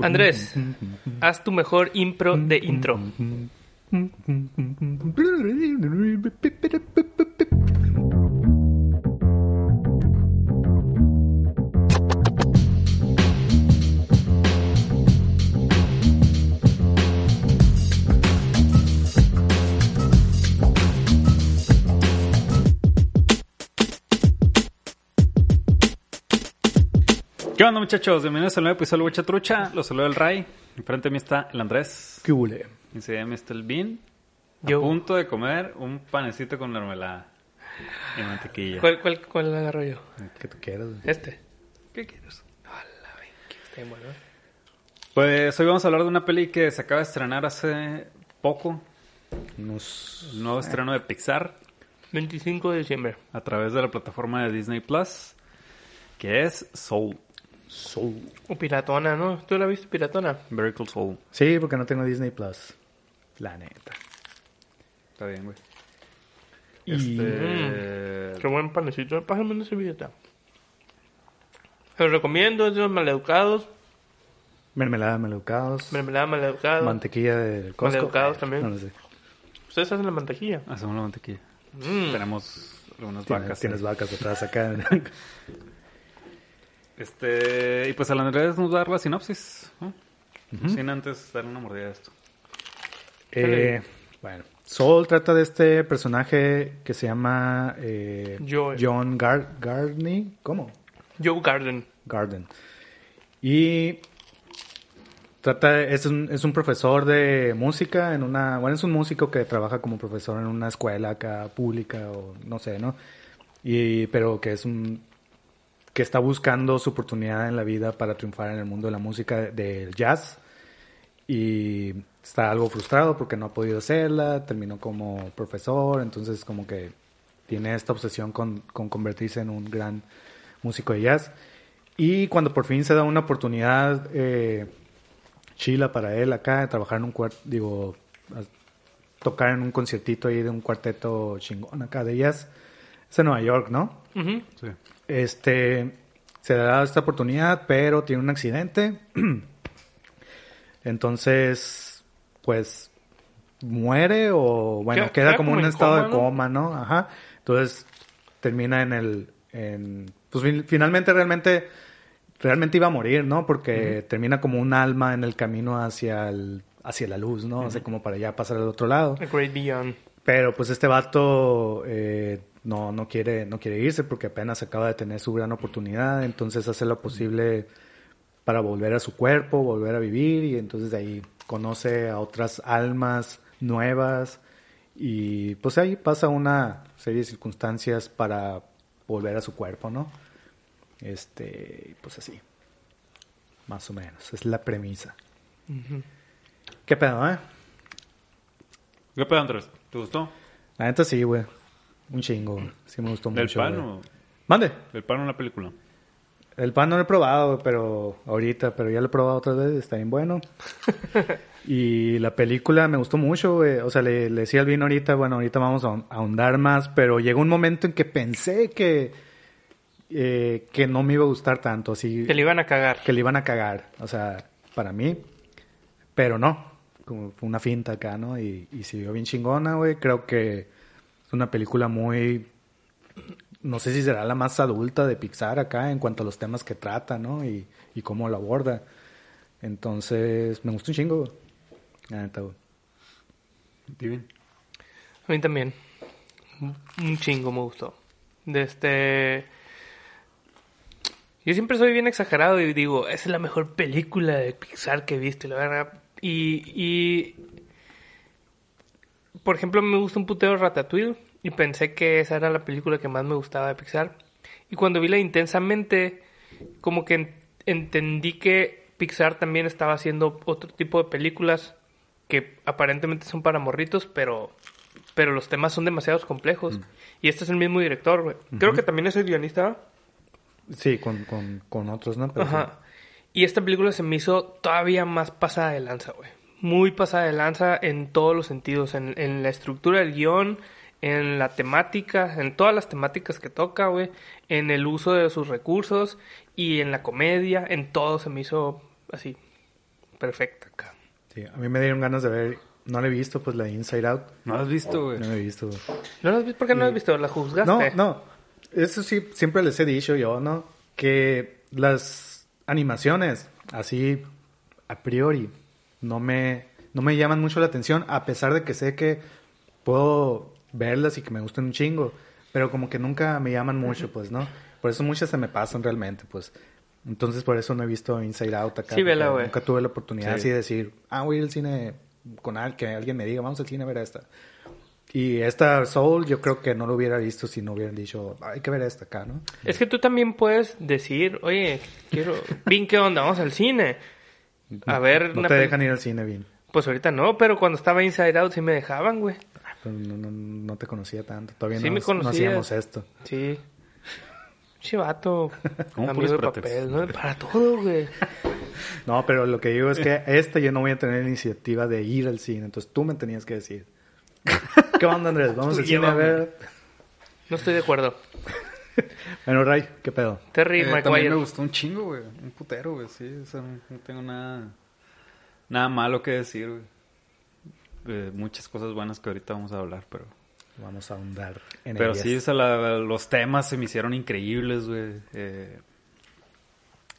Andrés, haz tu mejor impro de intro. ¿Qué onda muchachos? Bienvenidos al nuevo episodio de Huecha Trucha. Los saludo el Ray. Enfrente de mí está el Andrés. ¿Qué hule? Enseguida de mí está el Bean. Yo. A punto de comer un panecito con mermelada y mantequilla. ¿Cuál, cuál, cuál agarro yo? Que tú quieras. güey. Este. ¿Qué quieres? Hola, ven, que está bien bueno. ¿eh? Pues hoy vamos a hablar de una peli que se acaba de estrenar hace poco. Unos... Un nuevo estreno de Pixar 25 de diciembre. a través de la plataforma de Disney Plus. Que es Soul. Soul. O Piratona, ¿no? ¿Tú la viste Piratona? Very Cool Soul. Sí, porque no tengo Disney Plus. La neta. Está bien, güey. Y... Este... Qué buen panecito. Pásame una servilleta. Se lo recomiendo, es de los maleducados. Mermelada de maleducados. Mermelada maleducada. Mantequilla de Costco. Maleducados también. No, no sé. Ustedes hacen la mantequilla. Hacemos la mantequilla. Mm. Tenemos algunas Tienes, vacas. tienes vacas atrás acá. Este, y pues al Andrés nos va a dar la sinopsis, ¿no? Sin antes darle una mordida a esto. Eh, bueno, Soul trata de este personaje que se llama eh, Joe. John Gar Gardney. ¿Cómo? Joe Garden. Garden. Y trata, es un, es un profesor de música en una, bueno, es un músico que trabaja como profesor en una escuela acá pública o no sé, ¿no? Y, pero que es un, que está buscando su oportunidad en la vida para triunfar en el mundo de la música del jazz y está algo frustrado porque no ha podido hacerla, terminó como profesor, entonces como que tiene esta obsesión con, con convertirse en un gran músico de jazz. Y cuando por fin se da una oportunidad eh, chila para él acá, de trabajar en un cuarto, digo, a- tocar en un conciertito ahí de un cuarteto chingón acá de jazz, es en Nueva York, ¿no? Ujú. Sí. Este, se da esta oportunidad, pero tiene un accidente. Entonces, pues, muere o, bueno, Queda- como como un estado de coma, ¿no? Ajá. Entonces, termina en el, en, pues fin- finalmente realmente, realmente iba a morir, ¿no? Porque termina como un alma en el camino hacia el, hacia la luz, ¿no? O sea, como para ya pasar al otro lado. The Great Beyond. Pero pues este vato eh, no, no, quiere, no quiere irse porque apenas acaba de tener su gran oportunidad, entonces hace lo posible para volver a su cuerpo, volver a vivir y entonces de ahí conoce a otras almas nuevas y pues ahí pasa una serie de circunstancias para volver a su cuerpo, ¿no? Este, pues así, más o menos, es la premisa. ¿Qué pedo, eh? ¿Qué pedo, Andrés? ¿Te gustó? La neta sí, güey. Un chingo. Sí me gustó ¿Del mucho. pan güey. o...? Mande. ¿Del pan o la película? El pan no lo he probado, pero ahorita, pero ya lo he probado otras veces, está bien bueno. y la película me gustó mucho, güey. O sea, le, le decía al vino ahorita, bueno, ahorita vamos a ahon- a ahondar más, pero llegó un momento en que pensé que, eh, que no me iba a gustar tanto, así Que le iban a cagar. que le iban a cagar, o sea, para mí, pero no, como fue una finta acá, ¿no? Y, y siguió bien chingona, güey, creo que es una película muy, no sé si será la más adulta de Pixar acá en cuanto a los temas que trata, ¿no? Y, y cómo lo aborda. Entonces, me gustó un chingo, güey. La neta, güey. Divin. A mí también. Un chingo me gustó. De este. Yo siempre soy bien exagerado y digo, esa es la mejor película de Pixar que he visto, la verdad. Y, y. Por ejemplo, me gusta un puteo Ratatouille y pensé que esa era la película que más me gustaba de Pixar. Y cuando vi la intensamente, como que en- entendí que Pixar también estaba haciendo otro tipo de películas que aparentemente son para morritos, pero, pero los temas son demasiado complejos. Y este es el mismo director, güey. Creo que también es el guionista. Sí, con, con, con otros, ¿no? Pero Ajá. Y esta película se me hizo todavía más pasada de lanza, güey. Muy pasada de lanza en todos los sentidos. En, en la estructura del guion, en la temática, en todas las temáticas que toca, güey. En el uso de sus recursos y en la comedia. En todo se me hizo así. Perfecta acá. sí, a mí me dieron ganas de ver. No le he visto, pues, la de Inside Out. ¿No lo has visto, güey? No la he visto. güey. ¿No la has visto? ¿Por qué no la has visto? ¿La juzgaste? No, no. Eso sí, siempre les he dicho yo, ¿no? Que las animaciones, así, a priori, no me, no me llaman mucho la atención, a pesar de que sé que puedo verlas y que me gustan un chingo, pero como que nunca me llaman mucho, pues, ¿no? Por eso muchas se me pasan realmente, pues. Entonces, por eso no he visto Inside Out acá. Sí, vela, güey. Nunca tuve la oportunidad Sí. así de decir, ah, voy a ir al cine con alguien, que alguien me diga, vamos al cine a ver esta. Y esta Soul yo creo que no lo hubiera visto si no hubieran dicho, hay que ver esta acá, ¿no? Es que tú también puedes decir, oye, quiero... Bien, ¿qué onda? Vamos al cine. A ver... No una te dejan ir al cine bien. Pues ahorita no, pero cuando estaba Inside Out sí me dejaban, güey. Ah, pero no, no, no te conocía tanto. Todavía Sí no, me no hacíamos esto. Sí. Chivato. ¿Cómo amigo de papel, ¿no? Para todo, güey. No, pero lo que digo es que esta yo no voy a tener iniciativa de ir al cine. Entonces tú me tenías que decir. ¿Qué onda, Andrés? Vamos al cine a ver. No estoy de acuerdo. Bueno, Ray, ¿qué pedo? Terry Eh, también me gustó un chingo, güey. Un putero, güey. Sí, o sea, no, no tengo nada, nada malo que decir, güey. Eh, muchas cosas buenas que ahorita vamos a hablar, pero... Vamos a ahondar en Pero ellas. sí, o sea, la- los temas se me hicieron increíbles, güey. Eh,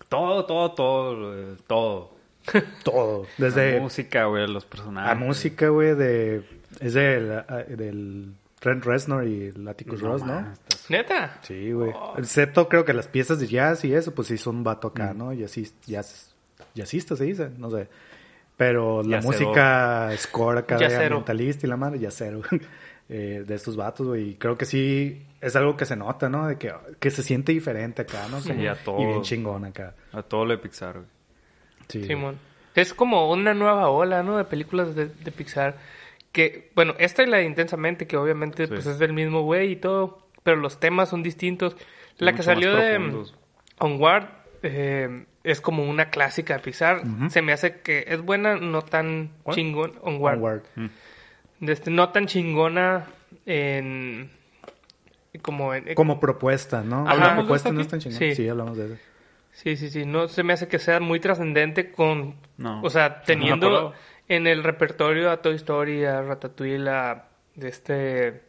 todo, todo, todo, güey, todo. Todo. La Desde música, güey, los personajes. la música, güey, de... Es del, ah, del Trent Reznor y Ross, ¿no? mames, estás- ¿Neta? Sí, güey. Excepto creo que las piezas de jazz y eso, pues sí son un vato Mm. acá, ¿no? Jazz, jazz, jazzista se dice, no sé. Pero la Yacero. música score acá de ambientalista y la madre, yacero. eh, de estos vatos, güey. Y creo que sí es algo que se nota, ¿no? De que, que se siente diferente acá, ¿no? Sí, a todo. Y bien chingón acá. A todo lo de Pixar, güey. Sí. Simón. Es como una nueva ola, ¿no? De películas de, de Pixar. Que, bueno, esta es la de Intensamente, que obviamente Sí. pues es del mismo güey y todo. Pero los temas son distintos. La que salió de. Onward eh, es como una clásica de Pixar. Se me hace que es buena, no tan ¿Cuál? chingón. Onward. Onward. De este, no tan chingona en... Como en... Como propuesta, ¿no? Ajá. La ¿Hablamos de propuesta no es tan chingón. Sí. Sí. hablamos de eso. Sí, sí, sí. No se me hace que sea muy trascendente con... No. O sea, No teniendo acuerdo. En el repertorio a Toy Story, a Ratatouille, a de este...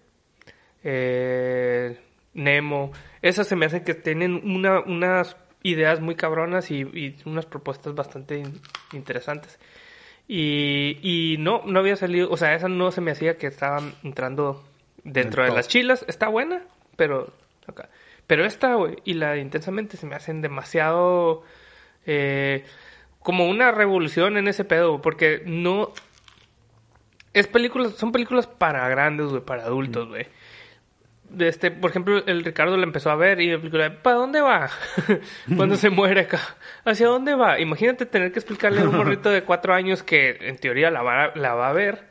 eh, Nemo. Esas se me hacen que tienen una, unas ideas muy cabronas y, y unas propuestas bastante in- interesantes. Y, y no, no había salido... O sea, esa no se me hacía que estaban entrando dentro de las chilas. Está buena, pero... Pero esta, güey, y la de intensamente se me hacen demasiado eh, como una revolución en ese pedo, porque no es películas, son películas para grandes, güey, para adultos, güey. De Este, por ejemplo, el Ricardo la empezó a ver y la película, ¿para dónde va? Cuando se muere acá. ¿Hacia dónde va? Imagínate tener que explicarle a un morrito de cuatro años que en teoría la va, la va a ver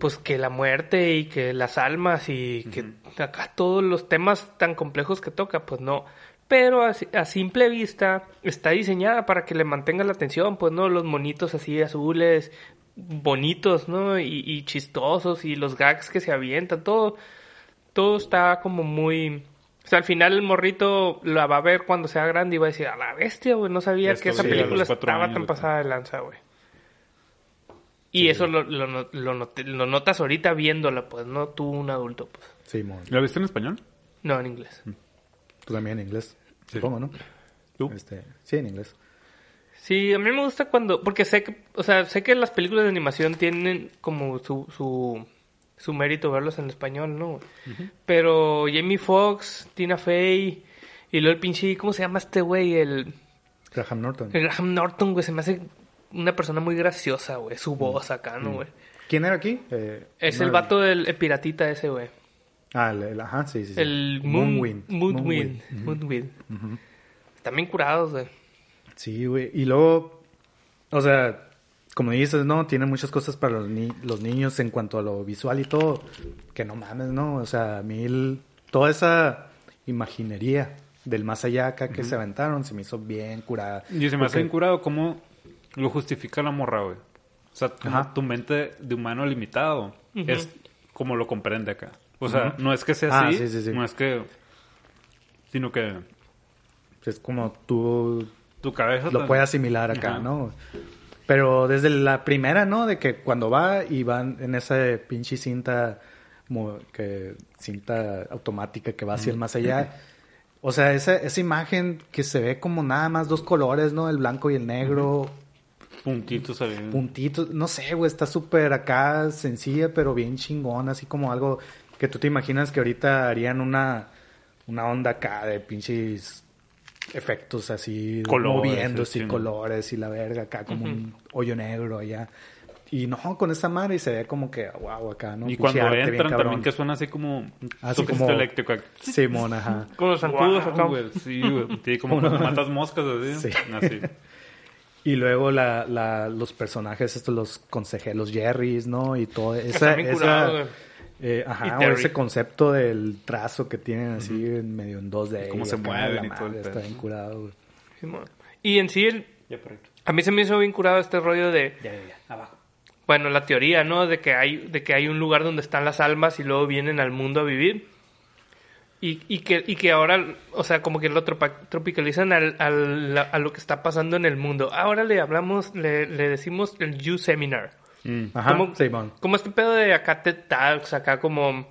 pues que la muerte y que las almas y que acá todos los temas tan complejos que toca, pues no. Pero a, a simple vista está diseñada para que le mantenga la atención, pues no, los monitos así azules, bonitos, ¿no? Y, y chistosos y los gags que se avientan, todo, todo está como muy... O sea, al final el morrito la va a ver cuando sea grande y va a decir, a la bestia, güey, no sabía que esa película estaba años, tan pasada de lanza, güey. Y eso lo, lo, lo, not- lo notas ahorita viéndola, pues, no tú un adulto, pues. Sí. ¿La viste en español? No, en inglés. Tú también en inglés. Supongo, ¿no? ¿Tú? Este, sí, en inglés. Sí, a mí me gusta cuando... Porque sé que... O sea, sé que las películas de animación tienen como su... su su mérito verlos en español, ¿no? Pero Jamie Foxx, Tina Fey y luego el pinche... ¿Cómo se llama este güey? El, Graham Norton. el Graham Norton, güey. Se me hace una persona muy graciosa, güey. Su voz acá, ¿no, güey? ¿Quién era aquí? Eh, Es no el vato del el piratita ese, güey. Ah, el, el- ajá, sí, sí. sí. El Moon, Moonwind. Moonwind. Moonwind. También curados, güey. Sí, güey. Y luego, o sea, como dices, ¿no? Tiene muchas cosas para los, ni- los niños en cuanto a lo visual y todo. Que no mames, ¿no? O sea, a mí el- toda esa imaginería del más allá acá que se aventaron se me hizo bien curada. Y se me hace bien curado cómo lo justifica la morra, güey. O sea, tu mente de humano limitado es como lo comprende acá. O sea, no es que sea Ah, así, sí, sí, sí. no es que... Sino que Es como tú tu cabeza... lo tan- puede asimilar acá, Ajá. ¿no? Pero desde la primera, ¿no? De que cuando va y van en esa pinche cinta, que, cinta automática que va hacia el más allá. O sea, esa, esa imagen que se ve como nada más dos colores, ¿no? El blanco y el negro, Puntitos ahí. puntitos. No sé, güey, está súper acá sencilla, pero bien chingona, así como algo que tú te imaginas que ahorita harían una, una onda acá de pinches efectos así Colores, moviéndose y sí. colores y la verga acá como un hoyo negro allá. Y no, con esa madre y se ve como que wow acá, ¿no? y Pinche cuando arte entran también que suena así como Así como- eléctrico. Simón, ajá. Con los zancudos Guau, acá. güey, Sí, güey. Como cuando matas moscas así. Sí. Así. Y luego la, la, los personajes, estos, los consejeros, los Jerrys, ¿no? Y todo esa, esa- curados, güey. Eh, Y ajá, o ese concepto del trazo que tienen así en medio en 2D. cómo se mueven la y todo el Está bien curado. Y en sí, el- Ya, a mí se me hizo bien curado este rollo de, Ya, ya, ya. Abajo. bueno, la teoría, ¿no? De que hay, de que hay un lugar donde están las almas y luego vienen al mundo a vivir. Y, y, que, y que ahora, o sea, como que lo tropa- tropicalizan al, al- a lo que está pasando en el mundo. Ahora le hablamos, le, le decimos el You Seminar. Mm. Ajá, Como- Simón. Como este pedo de acá TED Talks, acá como,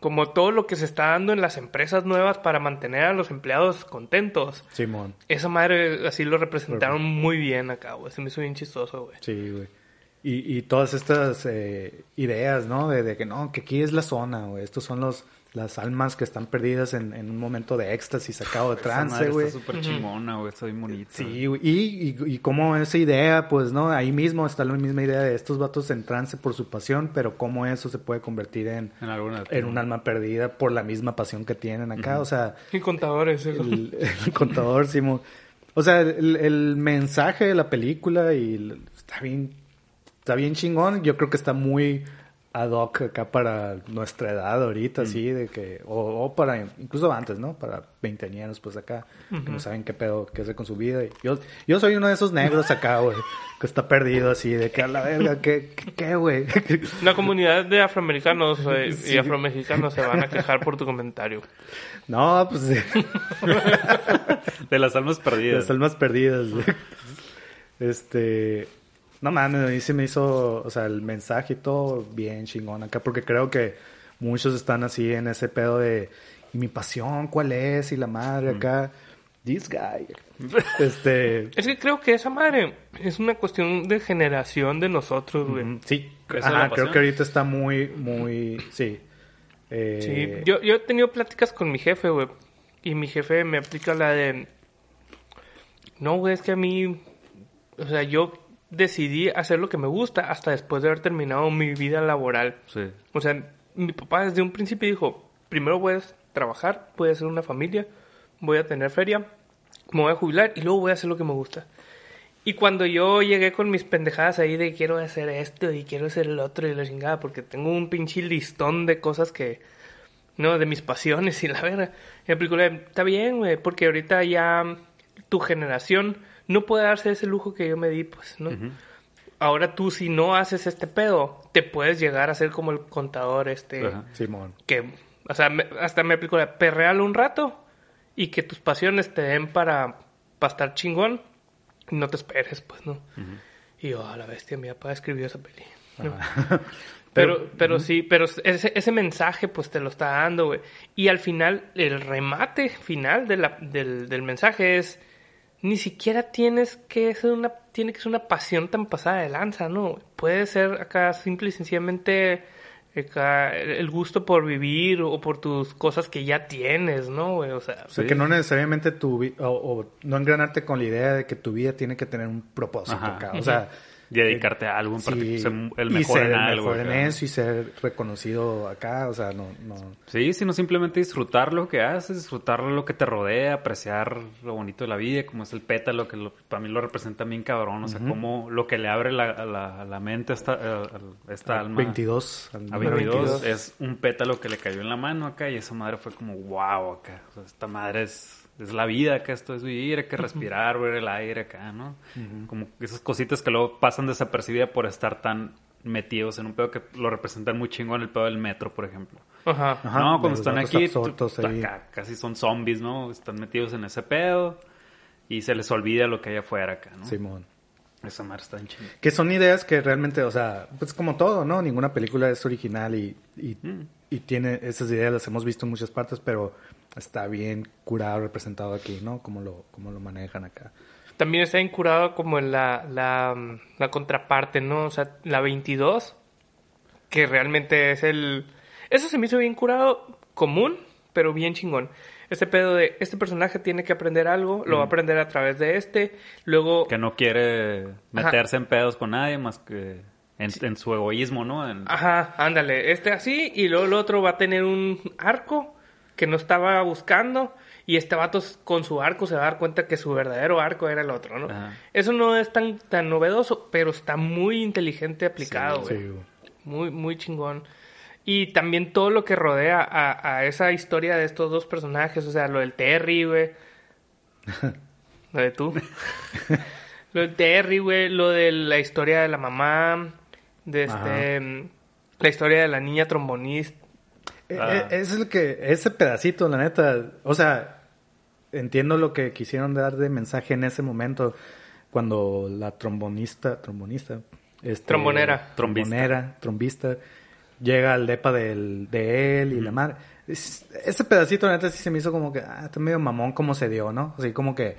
como todo lo que se está dando en las empresas nuevas para mantener a los empleados contentos. Simón. Esa madre así lo representaron muy bien acá, güey. Se me hizo bien chistoso, güey. Sí, güey. Y, y todas estas eh, ideas, ¿no? De, de que no, que aquí es la zona, güey. Estos son los las almas que están perdidas en, en un momento de éxtasis sacado de trance, güey. Está súper chingona, güey. Está bien bonita. Sí, güey. Y, y, y como esa idea, pues, ¿no? Ahí mismo está la misma idea de estos vatos en trance por su pasión, pero cómo eso se puede convertir en, En alguna. en un alma perdida por la misma pasión que tienen acá. O sea, Y contadores, eso. el, el contador, Simón. O sea, el, el mensaje de la película y está bien, está bien chingón. Yo creo que está muy ad hoc acá para nuestra edad ahorita, así, de que, o, o para, incluso antes, ¿no? Para veinteañeros, pues acá, que no saben qué pedo, qué hacer con su vida. Y yo, yo soy uno de esos negros acá, güey, que está perdido así, de que a la verga, ¿qué, qué, güey? Una comunidad de afroamericanos eh, Sí. y afromexicanos se van a quejar por tu comentario. no, pues, De las almas perdidas. Las almas perdidas. güey. Este. No mames, a mí se me hizo, o sea, el mensaje y todo bien chingón acá, porque creo que muchos están así en ese pedo de, ¿y mi pasión cuál es? Y la madre acá, this guy. Este. Es que creo que esa madre es una cuestión de generación de nosotros, güey. mm, Sí, ¿Esa es ajá, la creo que ahorita está muy, muy, sí. Eh, Sí, yo, yo he tenido pláticas con mi jefe, güey. Y mi jefe me aplica la de... No, güey, es que a mí... O sea, yo decidí hacer lo que me gusta hasta después de haber terminado mi vida laboral. Sí. O sea, mi papá desde un principio dijo, primero voy a trabajar, voy a hacer una familia, voy a tener feria, me voy a jubilar y luego voy a hacer lo que me gusta. Y cuando yo llegué con mis pendejadas ahí de quiero hacer esto y quiero hacer el otro y la chingada, porque tengo un pinche listón de cosas que, no, de mis pasiones y la verdad, y la película, está bien, güey, porque ahorita ya tu generación no puede darse ese lujo que yo me di, pues, ¿no? Ahora tú si no haces este pedo, te puedes llegar a ser como el contador este. Simón. que, o sea, me- hasta me aplicó la perrealo un rato y que tus pasiones te den para, para estar chingón y no te esperes, pues, ¿no? Y yo, a la bestia, mi papá escribió esa peli. ¿no? Pero, pero sí, pero ese, ese mensaje pues te lo está dando, güey. Y al final, el remate final de la, del, del mensaje es, ni siquiera tienes que ser una, tiene que ser una pasión tan pasada de lanza, ¿no? Puede ser acá simple y sencillamente acá, el gusto por vivir o por tus cosas que ya tienes, ¿no? O sea, O sea, que no necesariamente tu vi- o, o no engranarte con la idea de que tu vida tiene que tener un propósito Ajá. acá. O sea, Y dedicarte a algo en Sí, particular, el y mejor ser en el algo. mejor en eso y ser reconocido acá, o sea, no, no... Sí, sino simplemente disfrutar lo que haces, disfrutar lo que te rodea, apreciar lo bonito de la vida, como es el pétalo, que lo- para mí lo representa bien cabrón, o sea, como lo que le abre la, a la, a la mente a esta, a- a esta alma. 22. al A número 22, 22. es un pétalo que le cayó en la mano acá y esa madre fue como wow acá. O sea, esta madre es, es la vida acá, esto es vivir, hay que respirar, ver el aire acá, ¿no? Como esas cositas que luego pasan desapercibidas por estar tan metidos en un pedo que lo representan muy chingón el pedo del metro, por ejemplo. Ajá. Ajá, no, cuando están aquí, acá casi son zombies, ¿no? Están metidos en ese pedo y se les olvida lo que hay afuera acá, ¿no? Simón. Esa madre está. Que son ideas que realmente, o sea, pues como todo, ¿no? Ninguna película es original y, y, Mm. y tiene esas ideas, las hemos visto en muchas partes, pero está bien curado, representado aquí, ¿no? Como lo, como lo manejan acá. También está incurado como en la, la, la contraparte, ¿no? O sea, la 22, que realmente es el... Eso se me hizo bien curado, común, pero bien chingón. Este pedo de, este personaje tiene que aprender algo, lo va a aprender a través de este, luego... Que no quiere meterse en pedos con nadie más que en, en su egoísmo, ¿no? En- Ajá, ándale, este así, y luego el otro va a tener un arco que no estaba buscando, y este vato con su arco se va a dar cuenta que su verdadero arco era el otro, ¿no? Ajá. Eso no es tan, tan novedoso, pero está muy inteligente aplicado, Sí, güey. güey. Muy, muy chingón. Y también todo lo que rodea a, a esa historia de estos dos personajes, o sea, lo del Terry, güey. lo de tú. lo del Terry, güey, lo de la historia de la mamá, de este, la historia de la niña trombonista. Eh, Ah. eh, Es el que, ese pedacito, la neta, o sea, entiendo lo que quisieron dar de mensaje en ese momento, cuando la trombonista, trombonista, este, Trombonera. trombonera, trombista, llega al depa del, de él y la madre. Es- ese pedacito, neta, sí se me hizo como que, ah, está medio mamón como se dio, ¿no? Así como que,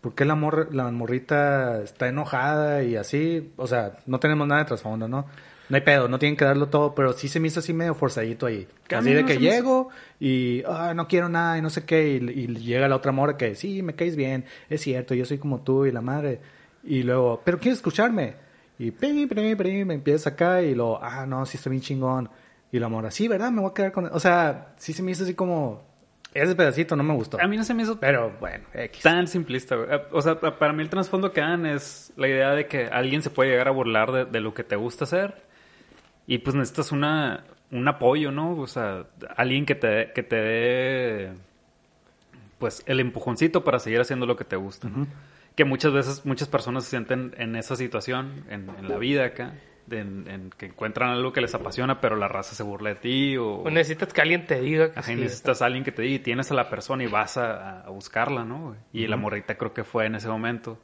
¿por qué la, mor la morrita está enojada y así? O sea, no tenemos nada de trasfondo, ¿no? No hay pedo, no tienen que darlo todo, pero sí se me hizo así medio forzadito ahí. Así de no que hizo- llego y ah, no quiero nada y no sé qué, y, y llega la otra morra que sí, me caes bien, es cierto, yo soy como tú y la madre. Y luego, ¿pero quieres escucharme? Y pim, pim, pim, me empieza acá y luego, ah, no, sí está bien chingón. Y la morra, sí, ¿verdad? Me voy a quedar con... O sea, sí se me hizo así como... Ese pedacito no me gustó. A mí no se me hizo Pero bueno, X. tan simplista, güey. Eh, O sea, pa- para mí el trasfondo que dan es la idea de que alguien se puede llegar a burlar de, de lo que te gusta hacer y pues necesitas una, un apoyo, ¿no? O sea, alguien que te, que te dé pues el empujoncito para seguir haciendo lo que te gusta, ¿no? Que muchas veces muchas personas se sienten en esa situación, en, en la vida acá, en, en que encuentran algo que les apasiona, pero la raza se burla de ti o... O necesitas que alguien te diga que Ajá, y sí. necesitas a alguien que te diga y tienes a la persona y vas a, a buscarla, ¿no? Y la morrita creo que fue en ese momento.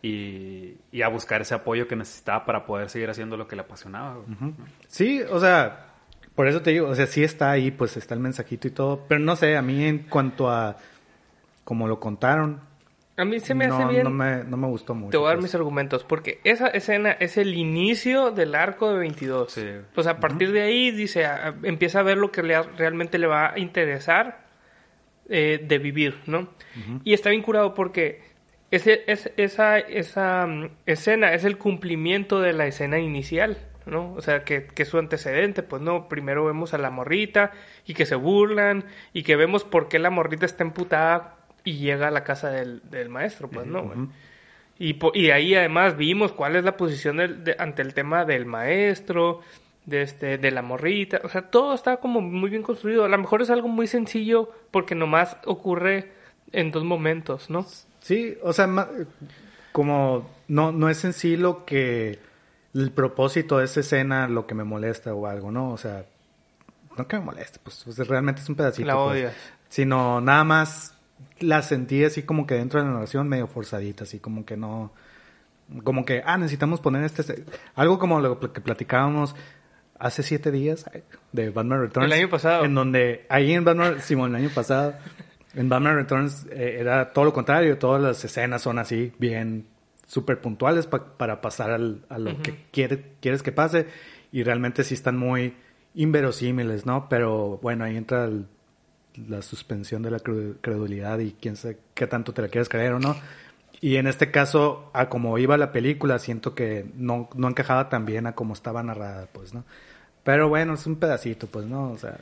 Y, y a buscar ese apoyo que necesitaba para poder seguir haciendo lo que le apasionaba. güey. Sí, o sea, por eso te digo, o sea, sí está ahí, pues está el mensajito y todo, pero no sé, a mí en cuanto a como lo contaron, A mí se me no, hace bien. no me, no me gustó mucho. Te voy a dar pues. mis argumentos, porque esa escena es el inicio del arco de 22. Sí. Pues a partir de ahí dice, a- a- empieza a ver lo que le, realmente le va a interesar eh, de vivir, ¿no? Y está bien curado porque ese, es, esa, esa mm, escena es el cumplimiento de la escena inicial, ¿no? O sea, que, que su antecedente, pues no, primero vemos a la morrita y que se burlan y que vemos por qué la morrita está emputada y llega a la casa del, del maestro, pues no, güey. Y, po- y ahí además vimos cuál es la posición del- de- ante el tema del maestro, de, este, de la morrita. O sea, todo está como muy bien construido. A lo mejor es algo muy sencillo porque nomás ocurre en dos momentos, ¿no? Sí, o sea, como no, no es en sí lo que el propósito de esa escena lo que me molesta o algo, ¿no? O sea, no que me moleste, pues realmente es un pedacito. La pues. odias. Sino nada más la sentí así como que dentro de la narración medio forzadita, así como que no... Como que, ah, necesitamos poner este... Algo como lo que platicábamos hace siete días de Batman Returns. El año pasado. En donde, ahí en Batman, Simón, el año pasado, en Batman Returns eh, era todo lo contrario, todas las escenas son así, bien súper puntuales pa- para pasar al- a lo que quiere- quieres que pase y realmente sí están muy inverosímiles, ¿no? Pero bueno, ahí entra el- la suspensión de la credulidad y quién sabe qué tanto te la quieres creer o no. Y en este caso, a como iba la película, siento que no, no encajaba tan bien a como estaba narrada, pues, ¿no? Pero bueno, es un pedacito, pues, ¿no? O sea,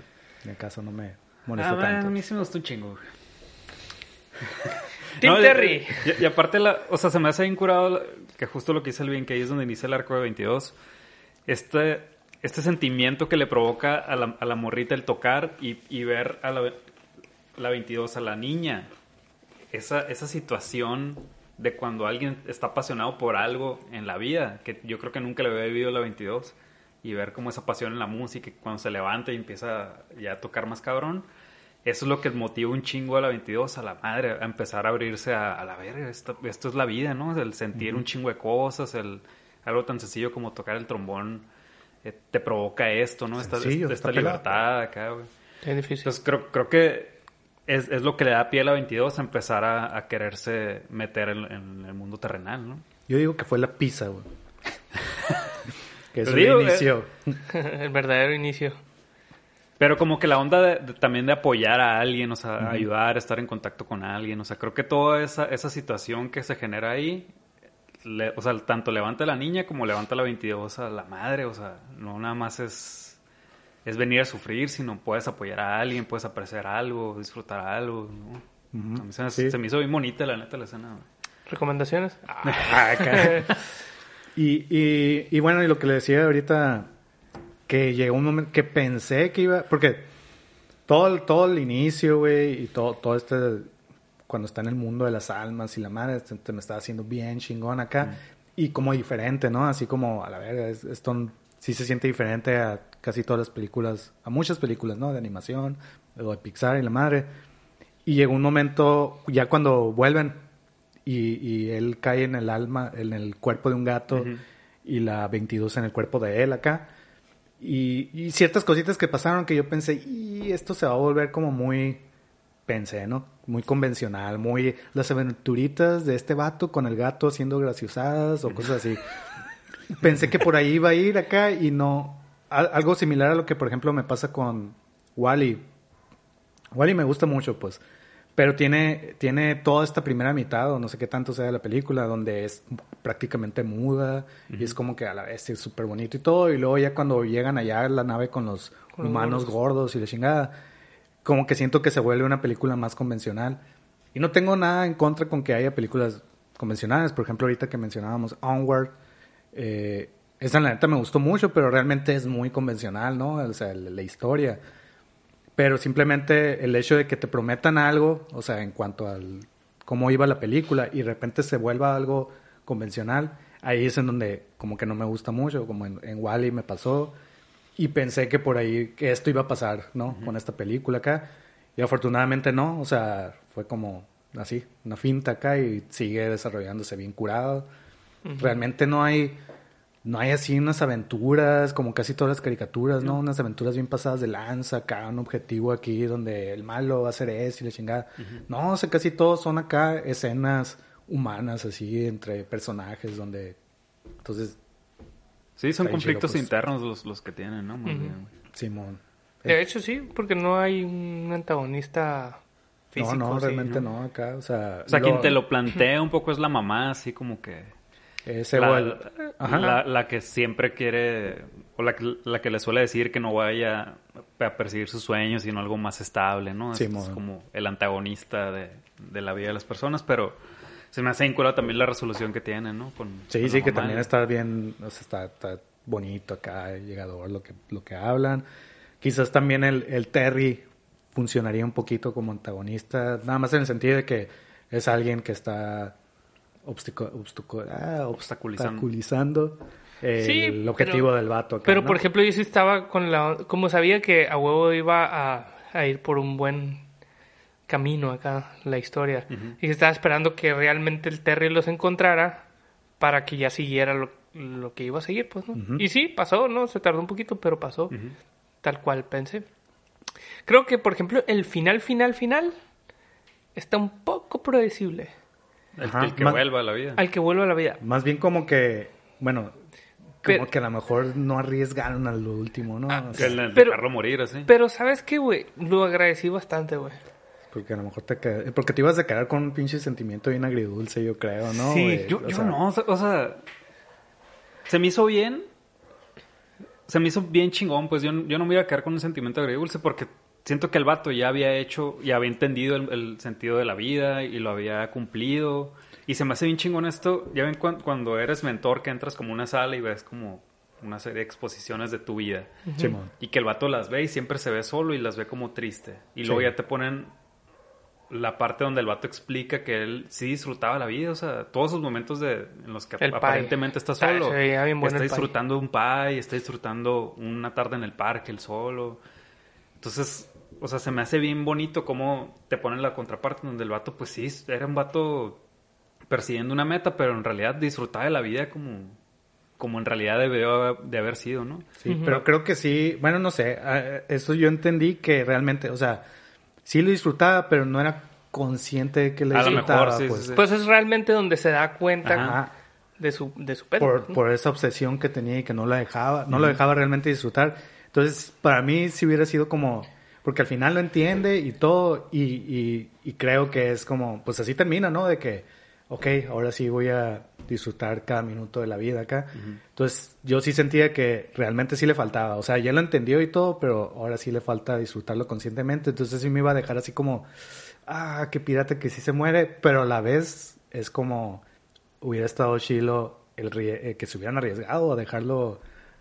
en el caso no me molesta Ah, tanto. a mí sí me gustó un chingo. Tim No, Terry. Y, y aparte, la, o sea, se me hace bien curado que justo lo que dice el bien, que ahí es donde inicia el arco de 22. Este, este sentimiento que le provoca a la, a la morrita el tocar y, y ver a la, la 22, a la niña. Esa, esa situación de cuando alguien está apasionado por algo en la vida, que yo creo que nunca le había vivido a la 22, y ver cómo esa pasión en la música, y cuando se levanta y empieza ya a tocar más cabrón, eso es lo que motiva un chingo a la 22, a la madre, a empezar a abrirse a, a la verga. Esto, esto es la vida, ¿no? El sentir un chingo de cosas, el, algo tan sencillo como tocar el trombón, eh, te provoca esto, ¿no? Esta, Sencillo, esta, está esta pelado. libertad acá, güey. Es difícil. Entonces creo, creo que es, es lo que le da pie a la 22 a empezar a, a quererse meter en, en el mundo terrenal, ¿no? Yo digo que fue la pizza, güey. que eso Digo, le inició. el verdadero inicio. Pero como que la onda de- de- también de apoyar a alguien, o sea, ayudar, estar en contacto con alguien, o sea, creo que toda esa, esa situación que se genera ahí, le- o sea, tanto levanta a la niña como levanta a la 22 a la madre, o sea, no nada más es, es venir a sufrir, sino puedes apoyar a alguien, puedes apreciar algo, disfrutar algo, ¿no? A mí se, me- Sí. se me hizo bien bonita la neta la escena. ¿Recomendaciones? Ah, y, y bueno, y lo que le decía ahorita, que llegó un momento que pensé que iba, porque todo, el- todo el inicio, güey, y todo, todo este, cuando está en el mundo de las almas y la madre, se, se me estaba haciendo bien chingón acá, y como diferente, ¿no? Así como, a la verga, es- esto sí se siente diferente a casi todas las películas, a muchas películas, ¿no? De animación, o de Pixar y la madre. Y llegó un momento, ya cuando vuelven, y, y él cae en el alma, en el cuerpo de un gato, y la 22 en el cuerpo de él acá. Y, y ciertas cositas que pasaron que yo pensé, y esto se va a volver como muy, pensé, ¿no? Muy convencional, muy las aventuritas de este vato con el gato haciendo graciosadas o cosas así. pensé que por ahí iba a ir acá y no. Al- algo similar a lo que, por ejemplo, me pasa con Wally. Wally me gusta mucho, pues. Pero tiene, tiene toda esta primera mitad, o no sé qué tanto sea de la película, donde es prácticamente muda y es como que a la vez es súper bonito y todo. Y luego ya cuando llegan allá la nave con los Con los humanos gordos. y la chingada, como que siento que se vuelve una película más convencional. Y no tengo nada en contra con que haya películas convencionales. Por ejemplo, ahorita que mencionábamos Onward, eh, esa la neta me gustó mucho, pero realmente es muy convencional, ¿no? O sea, la, la historia. Pero simplemente el hecho de que te prometan algo, o sea, en cuanto al cómo iba la película y de repente se vuelva algo convencional, ahí es en donde como que no me gusta mucho, como en, en Wally me pasó y pensé que por ahí que esto iba a pasar, ¿no? Con esta película acá y afortunadamente no, o sea, fue como así, una finta acá y sigue desarrollándose bien curado. Realmente no hay no hay así unas aventuras como casi todas las caricaturas, ¿no? Unas aventuras bien pasadas de lanza, acá un objetivo aquí donde el malo va a hacer eso y la chingada. No, o sea, casi todos son acá escenas humanas así entre personajes donde entonces Sí, son conflictos chido, pues. internos los, los que tienen, ¿no? Más Ujú. bien, güey. Simón. De hecho, sí, porque no hay un antagonista físico. no, no, sí, realmente no. acá, o sea, O sea, quien te lo plantea un poco es la mamá, así como que... ese la, Ajá. la, la que siempre quiere, o la, que- la que le suele decir que no vaya a perseguir sus sueños, sino algo más estable, ¿no? Es, Sí, es como el antagonista de, de la vida de las personas, pero se me hace incurada también la resolución que tiene, ¿no? Con, Sí, con sí, que mamá. también está bien, o sea, está, está bonito acá, llegador lo que, lo que hablan. Quizás también el, el Terry funcionaría un poquito como antagonista, nada más en el sentido de que es alguien que está obstico- ah, Obstaculizando. obstaculizando el Sí, objetivo pero- del vato. acá, Pero, ¿no? por ejemplo, yo sí estaba con la... Como sabía que a huevo iba a, a ir por un buen camino acá, la historia. Y estaba esperando que realmente el Terry los encontrara para que ya siguiera lo, lo que iba a seguir, pues, ¿no? Y sí, pasó, ¿no? Se tardó un poquito, pero pasó. Tal cual pensé. Creo que, por ejemplo, el final, final, final está un poco predecible. El, Ajá, el que más- vuelva a la vida. Al que vuelva a la vida. Más bien como que, bueno, como Pero- que a lo mejor no arriesgaron a lo último, ¿no? Ah, O Que sea, el- el Pero- dejarlo morir así. Pero, ¿sabes qué, güey? Lo agradecí bastante, güey. Porque a lo mejor te qued- Porque te ibas a quedar con un pinche sentimiento bien agridulce, yo creo, ¿no? sí, güey? yo, O yo sea, no, o sea, se me hizo bien, se me hizo bien chingón, pues yo, yo no me iba a quedar con un sentimiento agridulce porque siento que el vato ya había hecho, ya había entendido el, el sentido de la vida y lo había cumplido. Y se me hace bien chingón esto, ya ven cuan- cuando eres mentor que entras como una sala y ves como una serie de exposiciones de tu vida. Simón. Y que el vato las ve y siempre se ve solo y las ve como triste. Y luego Sí. ya te ponen la parte donde el vato explica que él sí disfrutaba la vida, o sea, todos esos momentos de, en los que El pie. aparentemente está Ah, solo. se veía bien bueno está el pie. disfrutando un pie, está disfrutando una tarde en el parque, el solo. Entonces, o sea, se me hace bien bonito cómo te ponen la contraparte donde el vato, pues sí, era un vato persiguiendo una meta, pero en realidad disfrutaba de la vida como, como en realidad debió de haber sido, ¿no? Sí, pero creo que sí, bueno, no sé, eh, eso yo entendí que realmente, o sea, sí lo disfrutaba, pero no era consciente de que A lo disfrutaba, mejor, sí, pues, sí, sí. Pues es realmente donde se da cuenta Ajá. de su, de su pedo. por, ¿no? por esa obsesión que tenía y que no la dejaba, no lo dejaba realmente disfrutar. Entonces, para mí sí hubiera sido como, porque al final lo entiende y todo, y, y, y creo que es como, pues así termina, ¿no? De que, ok, ahora sí voy a disfrutar cada minuto de la vida acá. Entonces, yo sí sentía que realmente sí le faltaba, o sea, ya lo entendió y todo, pero ahora sí le falta disfrutarlo conscientemente. Entonces, sí me iba a dejar así como, ah, qué pirata que sí se muere, pero a la vez es como, hubiera estado chilo el eh, que se hubieran arriesgado a dejarlo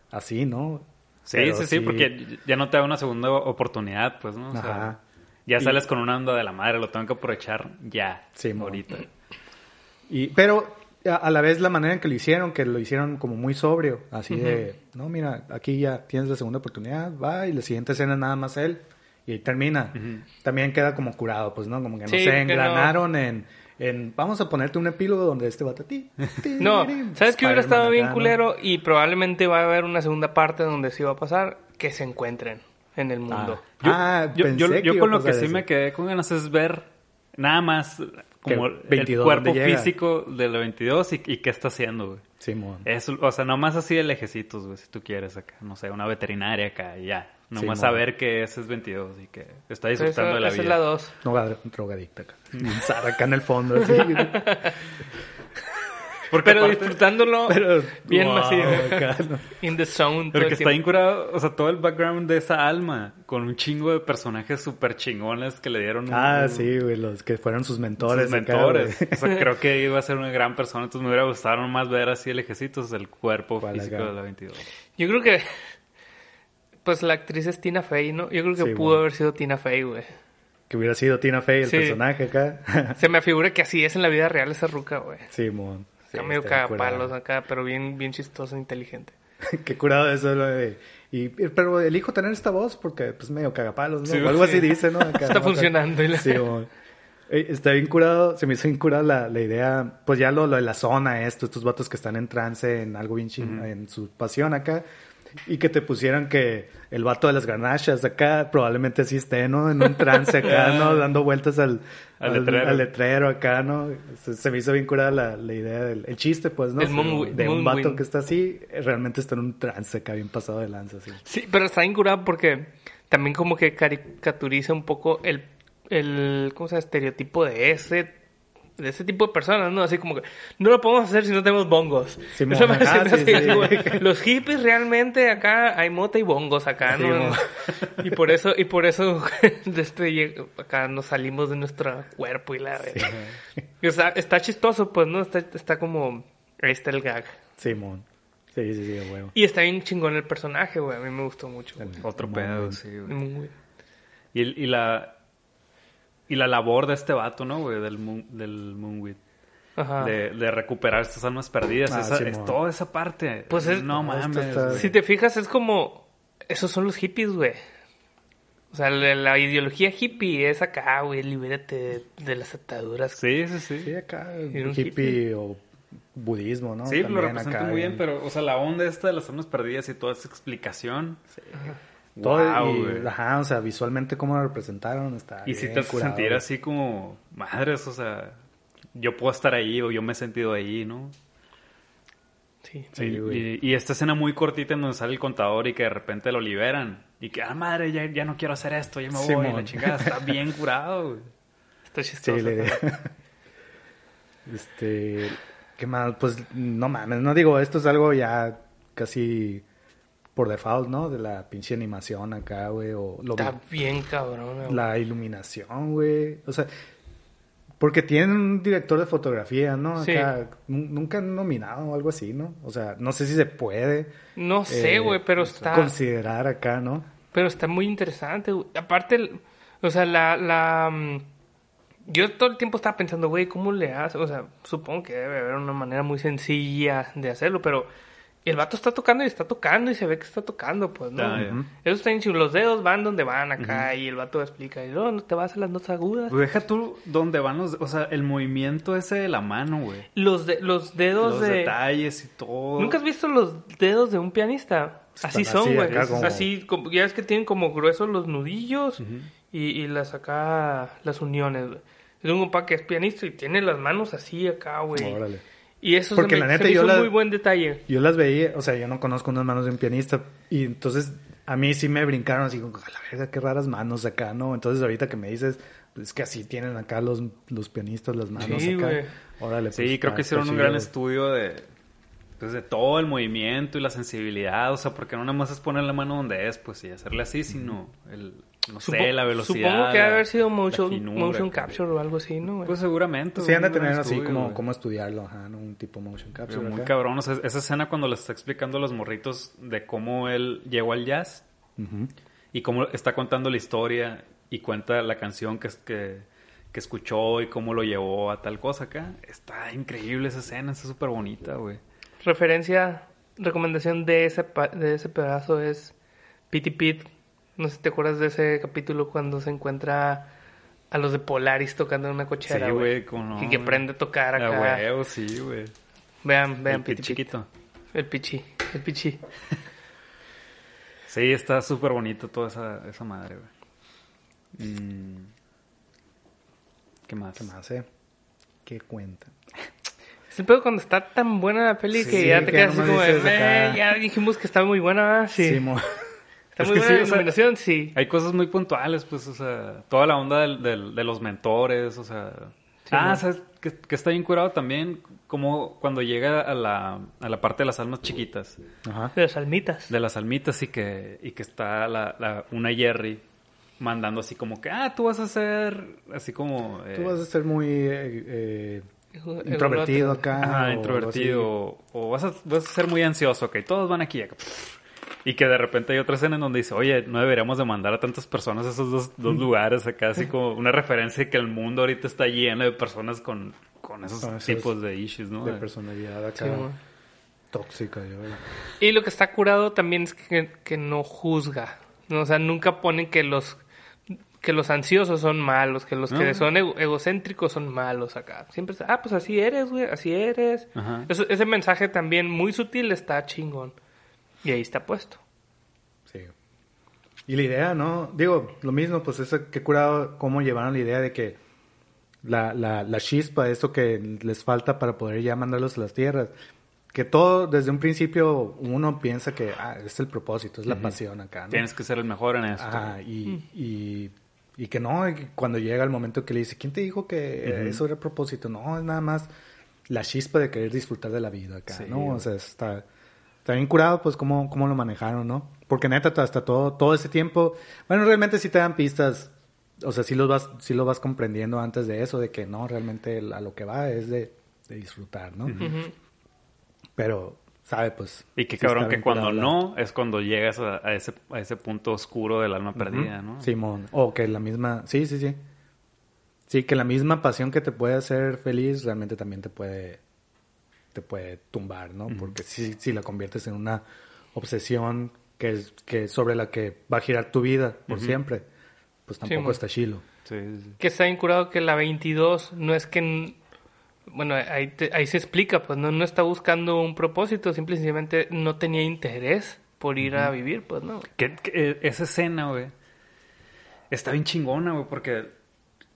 así, ¿no? Sí, Pero sí, sí, porque ya no te da una segunda oportunidad, pues, ¿no? O sea, ya Y- sales con una onda de la madre, lo tengo que aprovechar ya, Sí, mo. Y, pero a, a la vez la manera en que lo hicieron, que lo hicieron como muy sobrio, así de, no, mira, aquí ya tienes la segunda oportunidad, va, y la siguiente escena nada más él, y ahí termina. También queda como curado, pues, ¿no? Como que no Sí, se que no. engranaron en, en, vamos a ponerte un epílogo donde este va a ti. No, ¿sabes qué hubiera estado bien culero? Y probablemente va a haber una segunda parte donde sí va a pasar que se encuentren en el mundo. Yo, ah, yo, pensé yo- que con lo que sí eso. me quedé con ganas es ver nada más como Que 22 el cuerpo físico de la 22 y, y qué está haciendo, güey. Simón. Es, o sea, nomás así de lejecitos, güey, si tú quieres acá, no sé, una veterinaria acá y ya. Nomás Sí, saber que ese es 22 y que está Esa, disfrutando de la esa vida. es la 2. Droga- drogadicta acá. Acá en el fondo. así. Porque Pero aparte- disfrutándolo Pero, bien wow, masivo. acá, ¿no? In the zone. Pero el que está bien curado, o sea, todo el background de esa alma, con un chingo de personajes súper chingones que le dieron un- Ah, sí, güey, los que fueron sus sus mentores. acá, mentores. güey. o sea, creo que iba a ser una gran persona, entonces me hubiera gustado más ver así el ejército del cuerpo ¿Cuál físico acá? de la 22. Yo creo que. Pues la actriz es Tina Fey, ¿no? Yo creo que Sí, pudo bueno. haber sido Tina Fey, güey. Que hubiera sido Tina Fey el Sí. personaje acá. Se me afigura que así es en la vida real esa ruca, güey. sí, mon. Sí, Está medio cagapalos acá, pero bien, bien chistosa e inteligente. Qué curado eso. lo de- y, pero elijo tener esta voz porque pues medio cagapalos, ¿no? Sí, o algo así sí. dice, ¿no? Acá, Está ¿no? funcionando. la- Sí. Eh, Está bien curado, se me hizo bien curada la, la idea, pues ya lo, lo de la zona, esto, estos vatos que están en trance, en algo bien ching, en su pasión acá, y que te pusieran que el vato de las garnachas acá probablemente sí esté, ¿no? En un trance acá, ¿no? Dando vueltas al, Al al, letrero. al letrero acá, ¿no? Se, se me hizo bien curada la, la idea del el chiste, pues, ¿no? El moonwi- de un vato que está así, realmente está en un trance acá bien pasado de lanza, así. Sí, pero está bien curado porque también como que caricaturiza un poco el, el ¿cómo se llama? estereotipo de ese de ese tipo de personas, ¿no? Así como que no lo podemos hacer si no tenemos bongos. Sí, Eso me mon. hace- Ah, me sí, hace sí. así, güey. Los hippies realmente acá hay mota y bongos acá, ¿no? y por eso y por eso de este lleg- acá nos salimos de nuestro cuerpo y la Y, o sea, está chistoso, pues, ¿no? Está, está como ahí está el gag. Simón. Sí, sí, sí, huevo. Y está bien chingón el personaje, güey. A mí me gustó mucho. güey. Otro Muy pedo, bien. sí, güey. Muy- Y, el- y la y la labor de este vato, ¿no, güey? Del, moon, del Moonwit. Ajá. De, de recuperar estas almas perdidas. Ah, esa- sí, es toda esa parte. Pues es- No mames. está-. Si te fijas, es como. Esos son los hippies, güey. O sea, la, la ideología hippie es acá, güey. Libérate de, de las ataduras. Sí, sí, sí. Sí, acá, hippie, hippie. o budismo, ¿no? Sí, lo representa muy bien, pero, o sea, la onda esta de las almas perdidas y toda esa explicación. Todo, Wow, y, ajá, o sea, visualmente cómo lo representaron está Y si te hace sentir así como, madres, o sea, yo puedo estar ahí o yo me he sentido ahí, ¿no? Sí. Sí, y, güey. y- y esta escena muy cortita en donde sale el contador y que de repente lo liberan. Y que, ah, madre, ya, ya no quiero hacer esto, ya me voy. Simón. la chingada, está bien curado, güey. Está chistoso. Sí, le Este, ¿qué más? Pues no mames, no digo, esto es algo ya casi por default, ¿no? De la pinche animación acá, güey, o lo Está bien cabrón. güey. la iluminación, güey. O sea, porque tienen un director de fotografía, ¿no? Sí. Acá, nu- nunca han nominado o algo así, ¿no? O sea, no sé si se puede. No sé, eh, güey, pero pues, está... Considerar acá, ¿no? Pero está muy interesante, güey. Aparte, o sea, la, la... mm, Yo todo el tiempo estaba pensando, güey, ¿cómo le hace? O sea, supongo que debe haber una manera muy sencilla de hacerlo, pero el vato está tocando y está tocando y se ve que está tocando, pues, ¿no? Ah, ya. Eso está chido. Los dedos van donde van acá y el vato explica, y no, no te vas a las notas agudas. Pues deja tú dónde van los... O sea, el movimiento ese de la mano, güey. Los, de, los dedos Los de... detalles y todo. ¿Nunca has visto los dedos de un pianista? Así son, güey. como- Así, como- ya es que tienen como gruesos los nudillos y, y las acá, las uniones, güey. Es un compa que es pianista y tiene las manos así acá, güey. Órale. Y eso Porque se me, la neta se me yo hizo la- un muy buen detalle. Yo las veía, o sea, yo no conozco unas manos de un pianista y entonces a mí sí me brincaron así como, a la verga, qué raras manos acá, ¿no? Entonces ahorita que me dices, es que así tienen acá los, los pianistas las manos Sí, acá. Sí, pues, creo está- que hicieron un gran estudio de, pues, de todo el movimiento y la sensibilidad. O sea, porque no nada más es poner la mano donde es, pues, y hacerle así, sino el, no sé, la velocidad. Supongo que la- debe haber sido motion, finura, motion capture o algo así, ¿no? güey? Pues seguramente. Sí, han de tener así estudio, como, como estudiarlo, ajá, ¿no? Un tipo motion Pero capture. muy acá. cabrón. O sea, esa escena cuando le está explicando a los morritos de cómo él llegó al jazz y cómo está contando la historia y cuenta la canción que, que, que escuchó y cómo lo llevó a tal cosa acá. Está increíble esa escena, está súper bonita, güey. Referencia, recomendación de ese, de ese pedazo es Pity Pit. No sé si te acuerdas de ese capítulo cuando se encuentra a los de Polaris tocando en una cochera, Sí, güey. no, y que aprende a tocar A acá. huevo, sí, güey. Vean, vean El pit Pity Pit. chiquito. El pichi, el pichi. Sí, está súper bonito toda esa, esa madre, güey. Mm. ¿Qué más? ¿Qué más, eh? ¿Qué cuenta? Es el pedo cuando está tan buena la peli que Sí, ya te que quedas así como de. "Eh, ya dijimos que está muy buena, ¿verdad? Sí. mo- está Es muy que buena sí, la o sea, iluminación, sí. Hay cosas muy puntuales, pues, o sea, toda la onda del, del- de los mentores, o sea... Sí, ah. ¿sabes? Que, que está bien curado también, como cuando llega a la, a la parte de las almas chiquitas, Ajá. De las almitas. de las almitas, y que, y que está la, la- una Jerry mandando así como que, ah, tú vas a ser, así como... eh, Tú vas a ser muy eh, eh, introvertido acá. Ajá, introvertido. O vas a, vas a ser muy ansioso, ok. Todos van aquí. acá. Y que de repente hay otra escena en donde dice, oye, no deberíamos de mandar a tantas personas a esos dos, dos lugares acá, así como una referencia de que el mundo ahorita está lleno de personas con, con esos esos tipos de issues, ¿no? De personalidad acá. Sí, tóxica, yo. Y lo que está curado también es que, que no juzga. ¿no? O sea, nunca ponen que los que los ansiosos son malos, que los que No. son ego- egocéntricos son malos acá. Siempre está, ah, pues así eres, güey, así eres. Ajá. Eso- ese mensaje también muy sutil está chingón. Y ahí está puesto. Sí. Y la idea, ¿no? Digo, lo mismo, pues eso, que curado cómo llevaron la idea de que la, la, la chispa, eso que les falta para poder ya mandarlos a las tierras. Que todo, desde un principio, uno piensa que ah, es el propósito, es la pasión acá, ¿no? Tienes que ser el mejor en esto. Ajá, y, y, y que no, cuando llega el momento que le dice, ¿quién te dijo que Ujú. eso era el propósito? No, es nada más la chispa de querer disfrutar de la vida acá, Sí, ¿no? O sea, está, está bien curado, pues, cómo, cómo lo manejaron, ¿no? Porque neta, hasta todo, todo ese tiempo, bueno, realmente sí te dan pistas, o sea, sí, los vas, sí lo vas comprendiendo antes de eso, de que no, realmente a lo que va es de, de disfrutar, ¿no? Pero, ¿sabe? Pues... Y que sí cabrón que cuando la- no es cuando llegas a, a ese, a ese punto oscuro del alma perdida, ¿no? Simón. O que la misma. Sí, sí, sí. Sí, que la misma pasión que te puede hacer feliz realmente también te puede. Te puede tumbar, ¿no? Porque si, si la conviertes en una obsesión que es que sobre la que va a girar tu vida por siempre, pues tampoco mon. está chilo. Sí, sí, sí. Que está bien curado que la 22 no es que... Bueno, ahí, te- ahí se explica, pues no, no está buscando un propósito, simplemente no tenía interés por ir a vivir, pues no. Que, que, eh, esa escena, güey, está bien chingona, güey, porque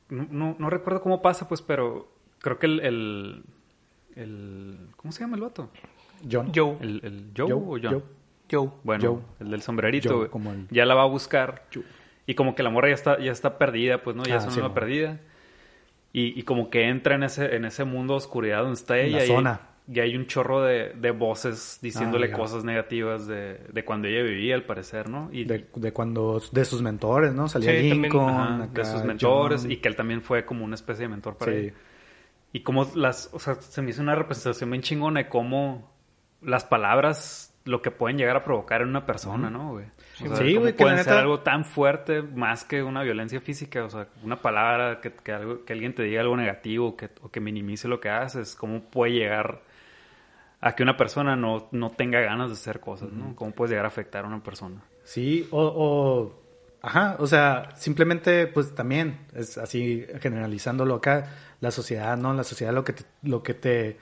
no, no, no recuerdo cómo pasa, pues, pero creo que el, el, el- ¿cómo se llama el vato? John. Joe, ¿El, el Joe, Joe, o John? Joe. Joe. Bueno, Joe. el del sombrerito, Joe, güey, como el- ya la va a buscar y como que la morra ya está, ya está perdida, pues, ¿no? Ya Ah, es una sí, perdida. Y, y como que entra en ese, en ese mundo de oscuridad donde está ella. la y, zona. y hay un chorro de, de voces diciéndole Ah, cosas negativas de, de cuando ella vivía, al parecer, ¿no? Y De, de cuando, de sus mentores, ¿no? Salía Sí, también, Lincoln, ajá, acá, de sus mentores John. y que él también fue como una especie de mentor para Sí. ella. Y como las, o sea, se me hizo una representación bien chingona de cómo las palabras lo que pueden llegar a provocar en una persona, ¿no, güey? O sea, Sí, cómo güey, que pueden la ser neta- algo tan fuerte más que una violencia física, o sea, una palabra que, que, algo- que alguien te diga algo negativo que, o que minimice lo que haces, cómo puede llegar a que una persona no, no tenga ganas de hacer cosas, ¿no? Cómo puedes llegar a afectar a una persona. Sí, o, o- Ajá, o sea, simplemente, pues también, es así generalizándolo acá, la sociedad, ¿no? La sociedad lo que te, lo que te,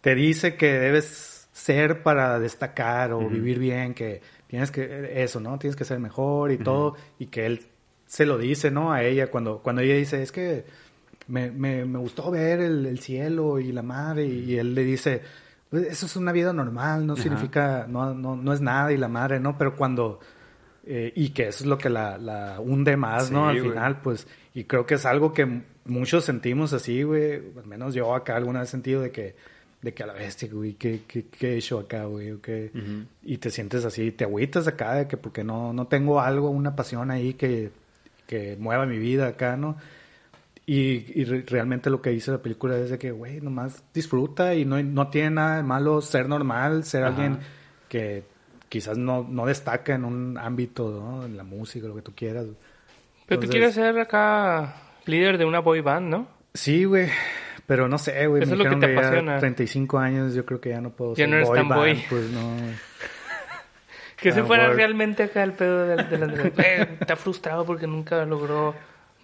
te dice que debes ser para destacar o vivir bien, que tienes que, eso, ¿no? Tienes que ser mejor y todo, y que él se lo dice, ¿no? A ella, cuando, cuando ella dice, es que me, me, me gustó ver el, el cielo y la madre, y, él le dice, "Pues, eso es una vida normal, no significa, no, no, no es nada, y la madre, ¿no? Pero cuando, eh, y que eso es lo que la, la hunde más, ¿no? Al güey. final, pues, y creo que es algo que muchos sentimos así, güey, al menos yo acá alguna vez he sentido de que, de que a la bestia, güey, ¿qué, qué, qué he hecho acá, güey? ¿O qué? Ujú. Y te sientes así, te agüitas acá de que porque no, no tengo algo, una pasión ahí que, que mueva mi vida acá, ¿no? Y, y re- realmente lo que dice la película es de que, güey, nomás disfruta y no, no tiene nada de malo ser normal, ser Ajá. alguien que quizás no, no destaca en un ámbito, ¿no? En la música, lo que tú quieras. Pero tú quieres ser acá líder de una boy band, ¿no? Sí, güey. Pero no sé, güey. Eso me es lo que te ya apasiona. 35 años, yo creo que ya no puedo Ya ser no eres boy tan band, boy. Pues no. Que se Ah, fuera realmente acá el pedo de, de eh, está frustrado porque nunca logró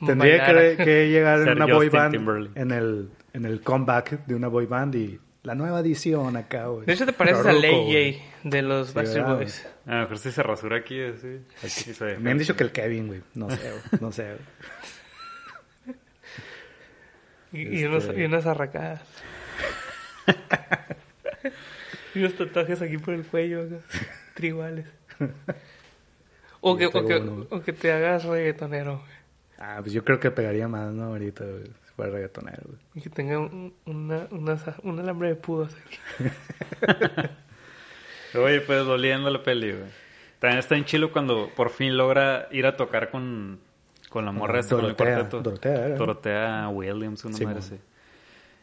Tendría que, que llegar en una boy band Timberlake. en el, en el comeback de una boy band y la nueva edición acá, güey. De hecho, te pareces a Pero Lay ruco, güey. J de los Backstreet ¿verdad, Boys. A lo mejor si se rasura aquí, se. Me han dicho que el Kevin, güey. No sé, güey. No sé, güey. Y, y unos- Este- y unas arracadas. y unos tatuajes aquí por el cuello, acá, tribales. O que, o, que, uno. o que te hagas reggaetonero. Ah, pues yo creo que pegaría más, ¿no? Ahorita, güey. Si fuera reggaetonero, güey. Y que tenga un, una, un alambre de aquí. Oye, pues volviendo a la peli, güey. También está en chilo cuando por fin logra ir a tocar con, con la morra esta, con el cuarteto. Dorotea, era. Dorotea Williams, una Sí, madre así.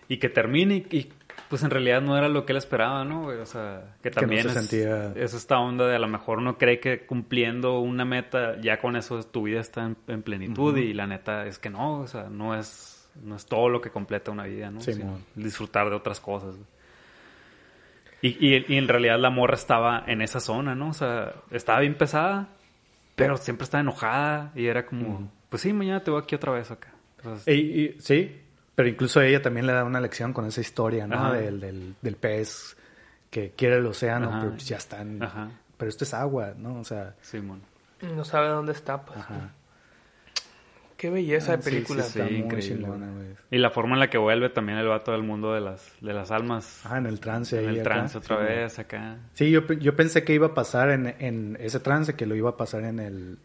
Y que termine y, y, pues en realidad no era lo que él esperaba, ¿no? O sea, que Que no también se es, sentía- es esta onda de a lo mejor uno cree que cumpliendo una meta, ya con eso tu vida está en, en plenitud y la neta es que no, o sea, no es, no es todo lo que completa una vida, ¿no? Sí, Sino disfrutar de otras cosas, y, y en realidad la morra estaba en esa zona, ¿no? O sea, estaba bien pesada, pero siempre estaba enojada y era como, pues sí, mañana te voy aquí otra vez acá. Entonces, Y, y- sí, pero incluso ella también le da una lección con esa historia, ¿no? Del, del, del pez que quiere el océano, Ajá. pero pues ya están. Ajá. Pero esto es agua, ¿no? O sea, Simón. No sabe dónde está, pues. ajá. Qué belleza de Sí, película. sí, está muy increíble. Y la forma en la que vuelve también el vato del mundo de las, de las almas. Ajá, en el trance en ahí el acá. trance otra Sí, vez acá. Sí, yo, yo pensé que iba a pasar en, en ese trance, que lo iba a pasar en el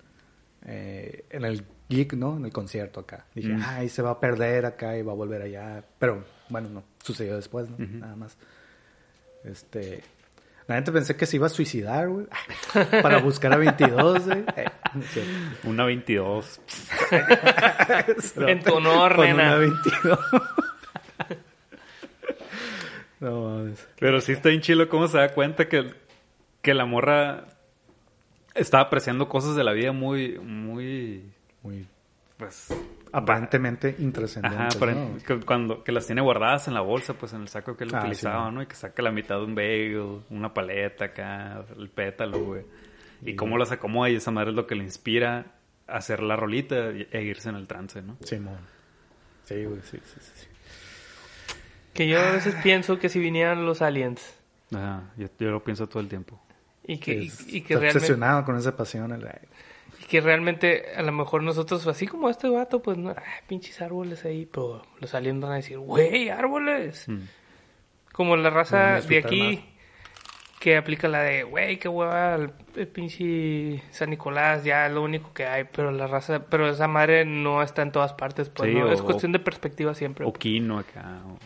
eh, en el gig, ¿no? En el concierto acá. Dije, Mm. ay, se va a perder acá y va a volver allá. Pero, bueno, no, sucedió después, ¿no? Ujú. Nada más. Este... La gente pensé que se iba a suicidar, güey. Para buscar a 22, güey. Eh, no. Una 22. En tu honor, Con nena. una 22. no mames. Pero sí está bien chilo cómo se da cuenta que, que la morra estaba apreciando cosas de la vida muy, muy, Muy pues... aparentemente intrascendentes, Ajá, pero ¿no? que, cuando, que las tiene guardadas en la bolsa, pues en el saco que él Ah, sí, utilizaba, ¿no? ¿no? Y que saca la mitad de un bagel, una paleta acá, el pétalo, güey. Y cómo las acomoda y esa madre es lo que le inspira a hacer la rolita y- e irse en el trance, ¿no? Simón. Sí, güey, sí, sí, sí, sí. Que yo a veces pienso que si vinieran los aliens Ajá, yo, yo lo pienso todo el tiempo. y que, y, Es- y que está realmente, obsesionado con esa pasión. el- y que realmente a lo mejor nosotros, así como este vato, pues no, ah, pinches árboles ahí, pero los van a decir, güey, árboles. Mm. Como la raza de aquí, que aplica la de, güey, qué hueva el, el pinche San Nicolás, ya lo único que hay, pero la raza, pero esa madre no está en todas partes, pues, Sí, ¿no? o- es cuestión de perspectiva siempre. O Kino acá. o-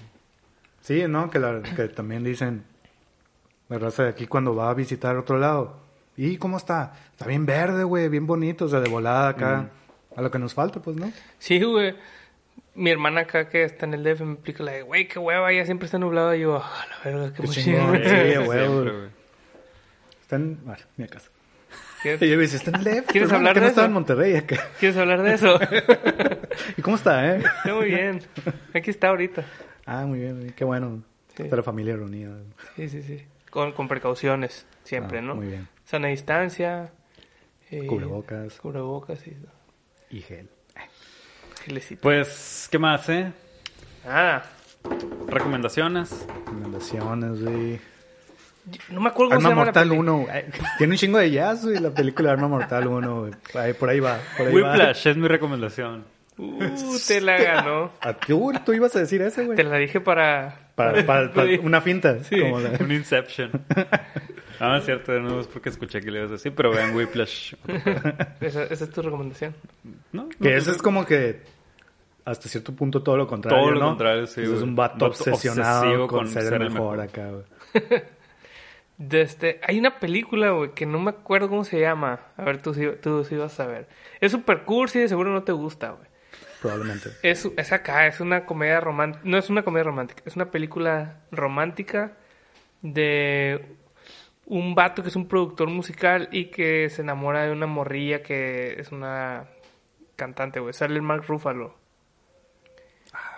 Sí, ¿no? Que, la- que también dicen la raza de aquí cuando va a visitar otro lado. ¿Y cómo está? Está bien verde, güey, bien bonito, o sea, de volada acá. A lo que nos falta, pues, ¿no? Sí, güey. Mi hermana acá que está en el DF me explica la de, güey, qué hueva, ya siempre está nublado. Y yo, ah, la verga, qué, Qué chingón, güey". sí, güey. Está en... Bueno, mi casa. ¿Quieres, Y yo dice, está en el DF. ¿Quieres hablar de no estaba eso? en Monterrey acá. ¿Quieres hablar de eso? ¿Y cómo está, eh? Está muy bien. Aquí está ahorita. Ah, muy bien, qué bueno. Sí. Está la familia reunida. Sí, sí, sí. Con, con precauciones, siempre, Ah, ¿no? Muy bien. Sana distancia. eh, Cubrebocas. Cubrebocas y Y gel. gelecito. Pues, ¿qué más, eh? Nada. Recomendaciones. Recomendaciones, güey. No me acuerdo cómo se Arma llama Mortal la peli. 1. eh, Tiene un chingo de jazz, güey, la película Arma Mortal 1. güey. Ahí, por ahí va. Por ahí va. Whiplash es mi recomendación. Uh, te la ganó. ¿A ti, güey? ¿Tú ibas a decir ese, güey? Te la dije para... Para, para- para una finta. Sí. como la- Un Inception. Ah, no es cierto, de nuevo es porque escuché que le ibas a decir, pero vean Whiplash. Esa, esa es tu recomendación. ¿No? Que ese es como que hasta cierto punto todo lo contrario, Todo lo ¿no? contrario, sí, Es un vato, Vato obsesionado con, con ser, ser el mejor, mejor. acá, güey. De este, hay una película, güey, que no me acuerdo cómo se llama. A ver, tú, sí- tú sí vas a ver. Es super cursi, de seguro no te gusta, güey. Probablemente. Es, es acá, es una comedia romántica. No es una comedia romántica, es una película romántica de un vato que es un productor musical y que se enamora de una morrilla que es una cantante, güey. Sale el Mark Ruffalo.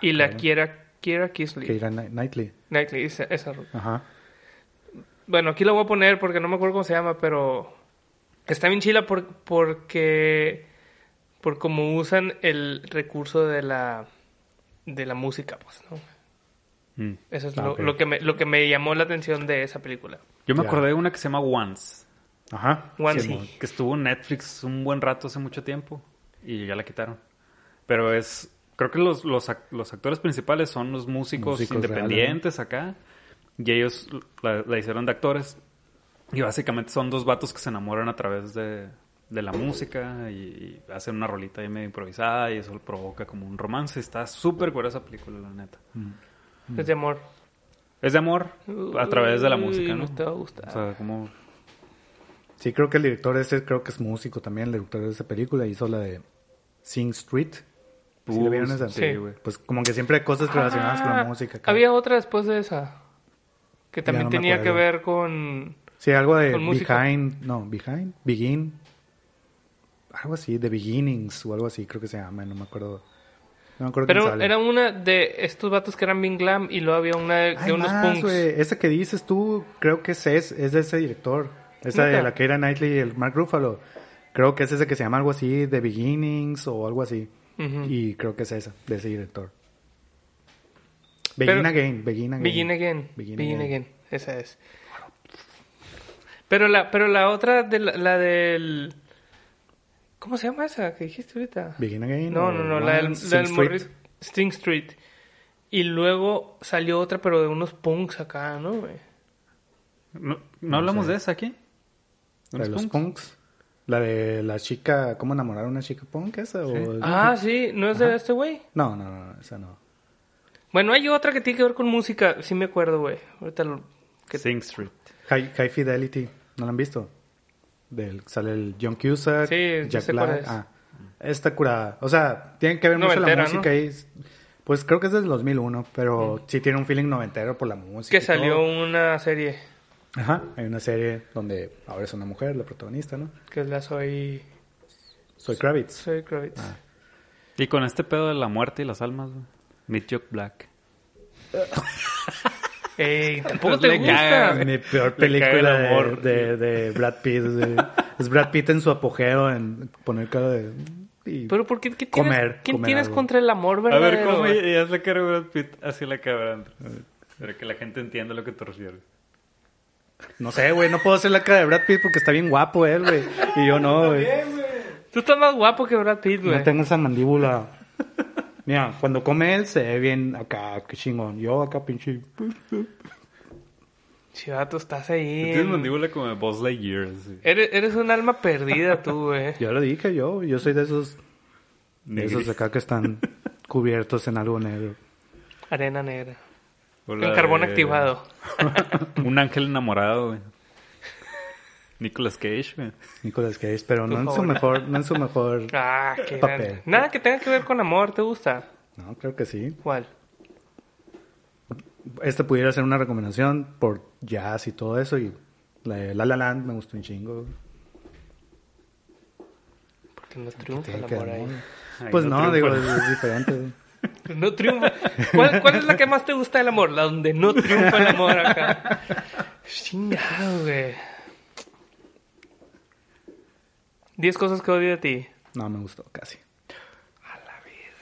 Y la quiera, quiera Kisley. Knight- Knightley. Knightley, esa, esa Ajá. Bueno, aquí la voy a poner porque no me acuerdo cómo se llama, pero está bien chila por, porque por cómo usan el recurso de la de la música, pues, ¿no? Mm. Eso es Ah, lo, lo que me, lo que me llamó la atención de esa película. Yo me Ya. acordé de una que se llama Once, Ajá. One Sí, que estuvo en Netflix un buen rato hace mucho tiempo y ya la quitaron. Pero es, creo que los, los, ac- los actores principales son los músicos, Músicos independientes acá y ellos la, la hicieron de actores. Y básicamente son dos vatos que se enamoran a través de, de la música y, y hacen una rolita ahí medio improvisada y eso provoca como un romance. Está súper curiosa esa película, la neta. Es de amor. Es de amor a través de la música, ¿no? te va a gustar. O sea, como... Sí, creo que el director ese, creo que es músico también, el director de esa película, hizo la de Sing Street. ¿Sí la vieron esa? Sí, güey. Pues como que siempre hay cosas relacionadas con la Ah, música. Había otra después de esa. Que también no tenía que ver con... Sí, algo de música. Behind, no, Behind, Begin, algo así, The Beginnings o algo así, creo que se llama, no me acuerdo. No me acuerdo quién Pero sale. era una de estos vatos que eran bien glam y luego había una de, unos más, punks. Esa que dices tú, creo que es, es, es de ese director. Esa de la Keira Knightley y el Mark Ruffalo. Creo que es ese que se llama algo así, The Beginnings o algo así. Y creo que es esa, de ese director. Begin Pero- Again, Begin Again. Begin Again. Begin Begin, Again. again. Esa es. Pero la, pero la otra, de la, la del... ¿Cómo se llama esa que dijiste ahorita? Begin Again. No, no, no, la del, Sing la del Street. morri- Sting Street. Y luego salió otra, pero de unos punks acá, ¿no, güey? ¿No, no hablamos de esa aquí? La de los punks. La de la chica, ¿cómo enamorar a una chica punk esa? O... Ah, sí, ¿no es de este güey? No, no, no, esa no. Bueno, hay otra que tiene que ver con música, sí me acuerdo, güey. Ahorita lo... Sing Street. High, High Fidelity, ¿no la han visto? Del, sale el John Cusack, Sí, Jack Black. es. Ah, está curada. O sea, tiene que ver mucho la música ¿no? ahí. Pues creo que es del 2001, pero sí tiene un feeling noventero por la música. Que salió todo. una serie Ajá, hay una serie donde ahora es una mujer, la protagonista, ¿no? que es la Soy... Soy Kravitz. Soy Kravitz. Ah. Y con este pedo de la muerte y las almas. Meet Jock Black. Ey, tampoco Pues te gusta. caga, Mi peor película el de, amor. de, de Brad Pitt. es Brad Pitt en su apogeo en poner cara de... y- Pero ¿por qué? ¿Qué tienes, Comer, ¿Quién comer tienes algo. contra el amor A verdadero? ver, ¿cómo güey? y haz la cara de Brad Pitt así la cabra? Para que la gente entienda a lo que te refieres. No sé, güey, no puedo hacer la cara de Brad Pitt porque está bien guapo él, güey. Y yo no, güey. Tú estás más guapo que Brad Pitt, güey. No tengo esa mandíbula. Mira, cuando come él se ve bien acá, qué chingón. Yo acá pinche... Chivato, estás ahí. Tienes en- mandíbula como de Buzz Lightyear. así. Eres, eres un alma perdida tú, güey. Yo lo dije yo, yo soy de esos, de esos de acá que están cubiertos en algo negro. Arena negra. O En carbón activado. Un ángel enamorado, güey. Nicolas Cage, güey. Nicolas Cage, pero no en su mejor, no en su mejor. Ah, qué Papel. gran- Nada que tenga que ver con amor, ¿te gusta? No, creo que sí. ¿Cuál? Este pudiera ser una recomendación por jazz y todo eso y la de La La Land me gustó un chingo. Porque no triunfa el amor ahí. Pues no, digo, es diferente. No triunfa. ¿Cuál, cuál es la que más te gusta del amor? La donde no triunfa el amor acá. Chingado, güey. Diez cosas que odio de ti. No me gustó casi.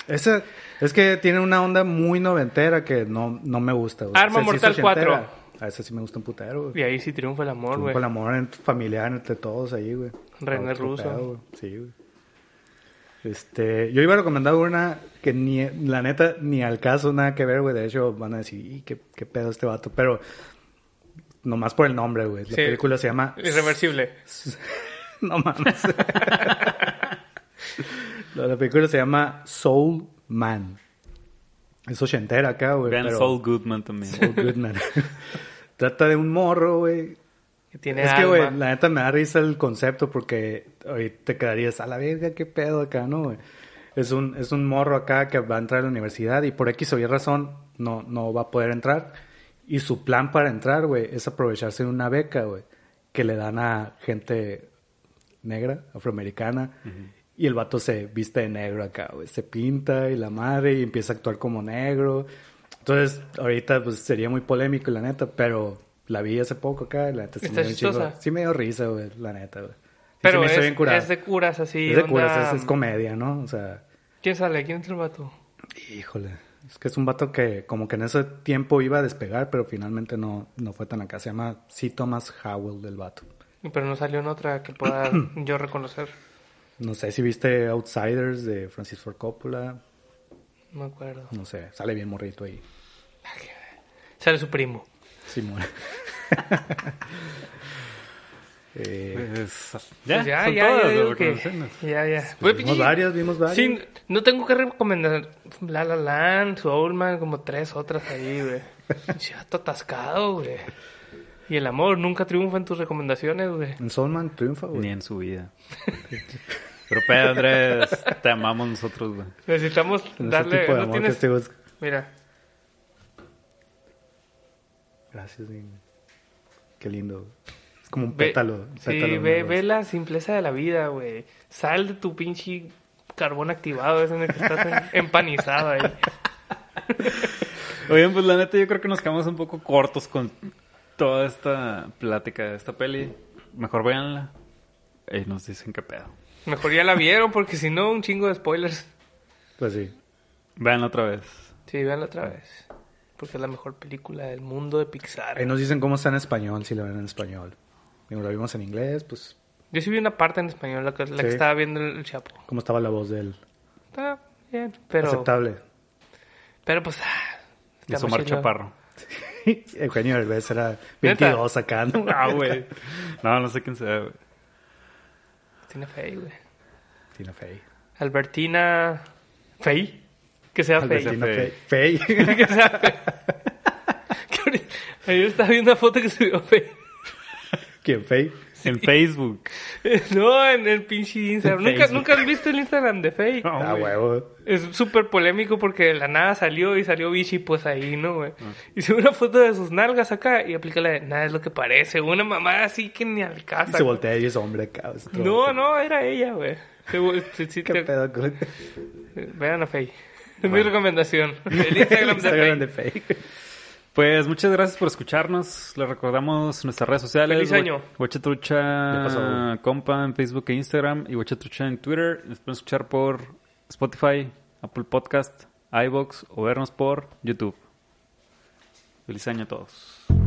Esa, es que tiene una onda muy noventera que no, no me gusta. güey. Arma Mortal ochentera. 4. A ese sí me gusta un putero, Y güey. ahí sí triunfa el amor, güey. Con el amor en- familiar entre todos ahí, güey. René Russo. pedo, güey. Sí, güey. Este, yo iba a recomendar una que ni, la neta, ni al caso nada que ver, güey. De hecho, van a decir, "Y, ¿qué, qué pedo este vato? Pero, nomás por el nombre, güey. La Sí. película se llama Irreversible. no mames. la, la película se llama Soul Man. Es ochentera acá, güey. Vean pero- Saul Goodman también. Saul Goodman. Trata de un morro, güey. Que tiene Es que, güey, la neta me da risa el concepto porque hoy te quedarías a la verga, qué pedo acá, ¿no, güey? Es un, es un morro acá que va a entrar a la universidad y por X o Y razón no, no va a poder entrar. Y su plan para entrar, güey, es aprovecharse de una beca, güey, que le dan a gente negra, afroamericana. Y el vato se viste de negro acá, güey. Se pinta y la madre y empieza a actuar como negro. Entonces, ahorita pues sería muy polémico, la neta, pero la vi hace poco acá, la neta sí ¿Está me dio? Sí me risa, güey, la neta, güey. Sí, Pero me es, bien es de curas así. Es de onda- curas, es, es comedia, ¿no? O sea, ¿Quién sale? ¿Quién es el vato? híjole. Es que es un vato que como que en ese tiempo iba a despegar, pero finalmente no, no fue tan acá. Se llama C. Thomas Howell del vato. Pero no salió en otra que pueda yo reconocer. No sé si viste Outsiders de Francis Ford Coppola. No me acuerdo. No sé, sale bien morrito ahí. Sale su primo. Simón. eh, Pues, ya, Pues ya, son ya, todas ya que-. Ya, ya. pues, Pues, vimos varias, vimos varias. Sí, no tengo que recomendar La La Land, Soulman, como tres otras ahí, güey. Chato atascado, güey. Y el amor nunca triunfa en tus recomendaciones, güey. En Soulman triunfa, Ni güey. en su vida. Pero Pedro Andrés, te amamos nosotros, güey. Necesitamos darle... tipo de ¿no amor tienes- que este. Mira, Gracias, güey. Qué lindo. Es como un ve, pétalo. sí, pétalo ve, la simpleza de la vida, güey. Sal de tu pinche carbón activado ese en el que estás en- empanizado ahí. Oigan, pues la neta yo creo que nos quedamos un poco cortos con toda esta plática de esta peli. Mejor véanla. Y nos dicen qué pedo. Mejor ya la vieron porque si no, un chingo de spoilers. Pues sí. Véanla otra vez. Sí, véanla otra vez. Porque es la mejor película del mundo de Pixar. Ahí nos dicen cómo está en español, si la ven en español. Digo, la vimos en inglés, pues, Yo sí vi una parte en español, la que, la que Sí. estaba viendo el, Chapo. cómo estaba la voz de él. Está bien, pero... Aceptable. Pero pues... ah, Y está Omar muy chido. Chaparro. Eugenio Derbez era 22 acá, ¿no? Ah, güey. No, no sé quién sea, güey. Tiene fe, güey. Tina Fey. Albertina... ¿Fey? Que sea Fey. Albertina Fey. Fey. Fey. que sea Fey. Ayer estaba viendo una foto que subió Fey. ¿Quién? Fey. En Facebook. No, en el pinche Instagram. ¿Nunca, Facebook. ¿Nunca has visto el Instagram de Fey? No, Ah, güey. huevo. Es súper polémico porque de la nada salió y salió Vichy pues ahí, ¿no, güey? Ah. Y sube una foto de sus nalgas acá y aplica la de nada es lo que parece. Una mamá así que ni al Y caso. se voltea y es hombre acá. es No, no, era ella, güey. Sí, sí, ¿Qué te- pedo con Vean a Fey. Es mi recomendación. El Instagram, Instagram de de Fey. Pues muchas gracias por escucharnos. Les recordamos nuestras redes sociales. Feliz año. Huachatrucha. Compa en Facebook e Instagram y Huachatrucha en Twitter. Nos pueden escuchar por Spotify, Apple Podcast, iBox o vernos por YouTube. Feliz año a todos.